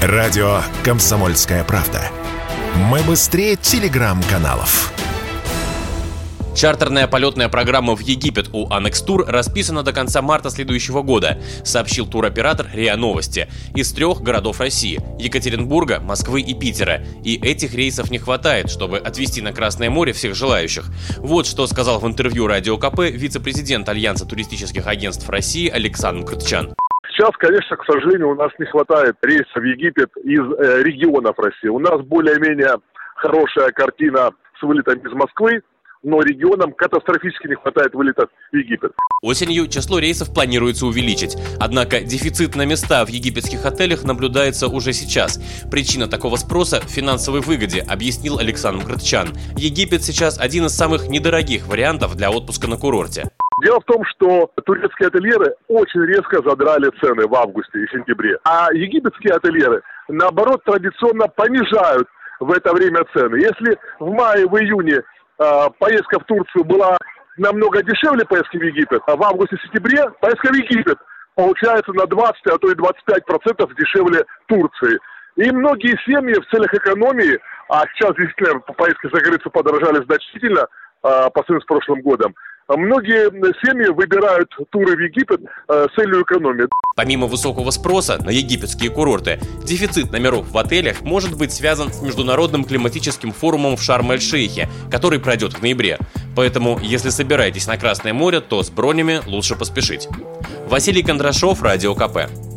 Радио «Комсомольская правда». Мы быстрее телеграм-каналов. Чартерная полетная программа в Египет у Annex расписана до конца марта следующего года, сообщил туроператор РИА Новости. Из трех городов России – Екатеринбурга, Москвы и Питера. И этих рейсов не хватает, чтобы отвезти на Красное море всех желающих. Вот что сказал в интервью Радио КП вице-президент Альянса туристических агентств России Александр Крытчан. Сейчас, конечно, к сожалению, у нас не хватает рейсов в Египет из э, регионов России. У нас более-менее хорошая картина с вылетом из Москвы, но регионам катастрофически не хватает вылетов в Египет. Осенью число рейсов планируется увеличить. Однако дефицит на места в египетских отелях наблюдается уже сейчас. Причина такого спроса в финансовой выгоде, объяснил Александр Градчан. Египет сейчас один из самых недорогих вариантов для отпуска на курорте. Дело в том, что турецкие ательеры очень резко задрали цены в августе и сентябре, а египетские ательеры, наоборот, традиционно понижают в это время цены. Если в мае, в июне э, поездка в Турцию была намного дешевле поездки в Египет, а в августе-сентябре поездка в Египет получается на 20, а то и 25 процентов дешевле Турции. И многие семьи в целях экономии, а сейчас действительно поездки за границу подорожали значительно э, по сравнению с прошлым годом, Многие семьи выбирают туры в Египет э, с целью экономии. Помимо высокого спроса на египетские курорты, дефицит номеров в отелях может быть связан с международным климатическим форумом в Шарм-эль-Шейхе, который пройдет в ноябре. Поэтому, если собираетесь на Красное море, то с бронями лучше поспешить. Василий Кондрашов, Радио КП.